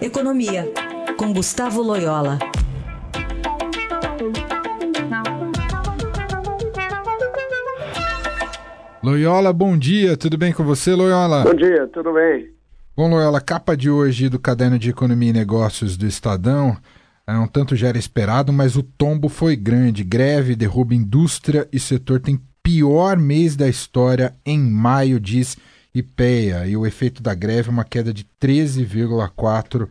Economia, com Gustavo Loyola. Loyola, bom dia, tudo bem com você, Loyola? Bom dia, tudo bem. Bom, Loyola, capa de hoje do Caderno de Economia e Negócios do Estadão, é, um tanto já era esperado, mas o tombo foi grande. Greve derruba indústria e setor tem pior mês da história em maio, diz IPEA. E o efeito da greve é uma queda de 13,4%.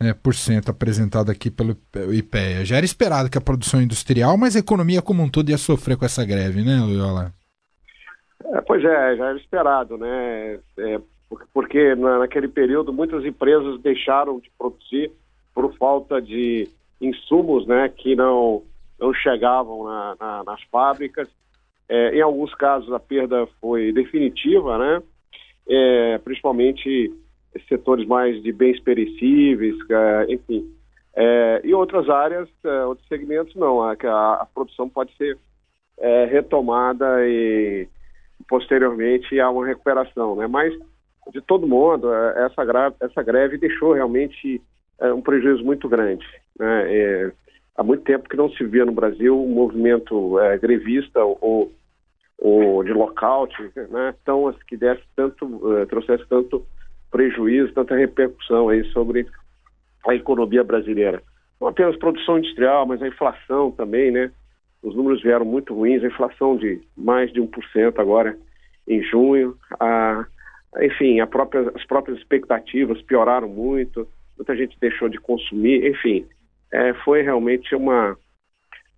É, por cento apresentado aqui pelo IPEA. Já era esperado que a produção industrial, mas a economia como um todo ia sofrer com essa greve, né, Loyola? É, pois é, já era esperado, né? É, porque naquele período muitas empresas deixaram de produzir por falta de insumos, né, que não não chegavam na, na, nas fábricas. É, em alguns casos a perda foi definitiva, né? É, principalmente setores mais de bens perecíveis, é, enfim. É, e outras áreas, é, outros segmentos não. A, a, produção pode ser é, retomada e posteriormente há uma recuperação, né? Mas de todo modo essa greve, essa greve deixou realmente um prejuízo muito grande, né? há muito tempo que não se via no Brasil um movimento grevista ou ou de lockout, né, tão, que desse tanto, uh, trouxesse tanto prejuízo, tanta repercussão aí sobre a economia brasileira. Não apenas produção industrial, mas a inflação também, né? Os números vieram muito ruins, a inflação de mais de 1% agora em junho. A, enfim, própria, as próprias expectativas pioraram muito, muita gente deixou de consumir, enfim, é, foi realmente uma,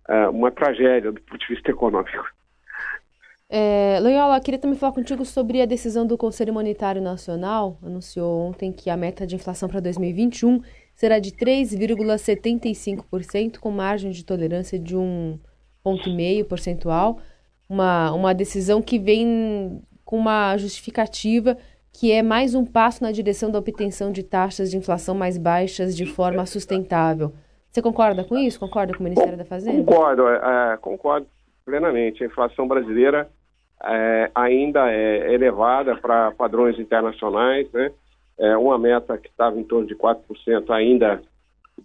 é, uma tragédia do ponto de vista econômico. É, Loyola, queria também falar contigo sobre a decisão do Conselho Monetário Nacional. Anunciou ontem que a meta de inflação para 2021 será de 3,75%, com margem de tolerância de 1,5 ponto percentual. Uma, uma decisão que vem com uma justificativa que é mais um passo na direção da obtenção de taxas de inflação mais baixas de forma sustentável. Você concorda com isso? Concorda com o Ministério da Fazenda? Concordo, é, é concordo plenamente. A inflação brasileira é, ainda é elevada para padrões internacionais, né? É, uma meta que estava em torno de 4% ainda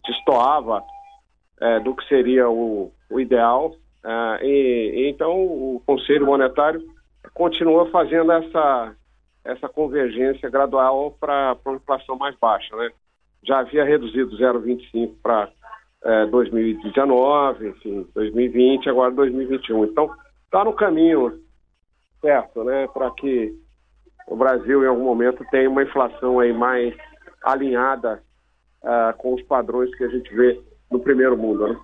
destoava é, do que seria o, o ideal. É, e, então o Conselho Monetário continua fazendo essa, essa convergência gradual para uma inflação mais baixa. Né? Já havia reduzido 0,25 para é, 2019, enfim, 2020, agora 2021. Então está no caminho certo, né, para que o Brasil em algum momento tenha uma inflação aí mais alinhada uh, com os padrões que a gente vê no primeiro mundo, né?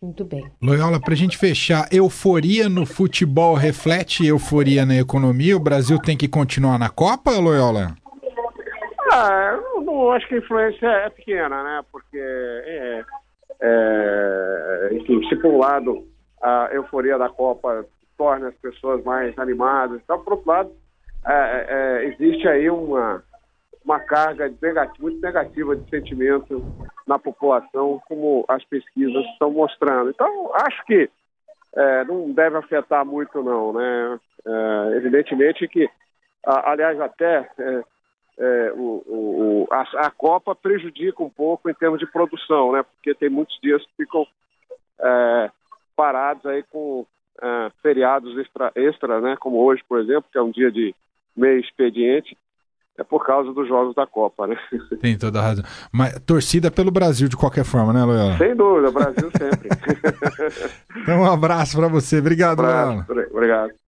Muito bem. Loyola, para a gente fechar, euforia no futebol reflete euforia na economia? O Brasil tem que continuar na Copa, Loyola? Ah, eu não acho que a influência é pequena, né? Porque, é, é, enfim, se por um lado a euforia da Copa torna as pessoas mais animadas. Então, por outro lado, é, é, é, existe aí uma, uma carga negativa, muito negativa de sentimento na população, como as pesquisas estão mostrando. Então, acho que é, não deve afetar muito, não. Né? É, evidentemente que, a, aliás, até é, é, o, o, a, a, Copa prejudica um pouco em termos de produção, né? porque tem muitos dias que ficam parados aí com uh, feriados extra, extra, né, como hoje, por exemplo, que é um dia de meio expediente, é por causa dos jogos da Copa, né? Tem toda a razão. Mas torcida pelo Brasil de qualquer forma, né, Loyola? Sem dúvida, Brasil sempre. então um abraço para você. Obrigado, um abraço, Loyola. Obrigado.